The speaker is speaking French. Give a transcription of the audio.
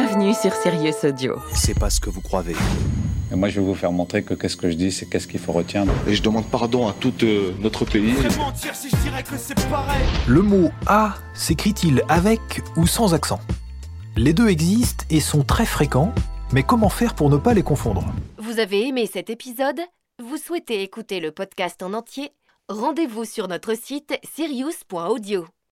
Bienvenue sur Sirius Audio. C'est pas ce que vous croyez. Et moi, je vais vous faire montrer que qu'est-ce que je dis, c'est qu'est-ce qu'il faut retenir. Et je demande pardon à tout euh, notre pays. Le mot A s'écrit-il avec ou sans accent? Les deux existent et sont très fréquents, mais comment faire pour ne pas les confondre? Vous avez aimé cet épisode? Vous souhaitez écouter le podcast en entier? Rendez-vous sur notre site sirius.audio.